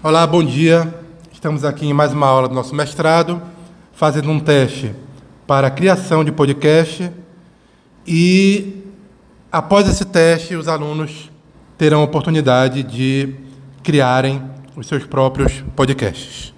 Olá, bom dia. Estamos aqui em mais uma aula do nosso mestrado, fazendo um teste para a criação de podcast. E após esse teste, os alunos terão a oportunidade de criarem os seus próprios podcasts.